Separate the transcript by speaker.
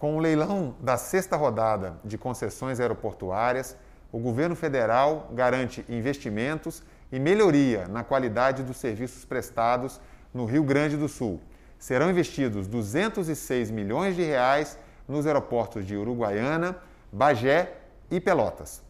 Speaker 1: Com o leilão da sexta rodada de concessões aeroportuárias, o governo federal garante investimentos e melhoria na qualidade dos serviços prestados no Rio Grande do Sul. Serão investidos 206 milhões de reais nos aeroportos de Uruguaiana, Bagé e Pelotas.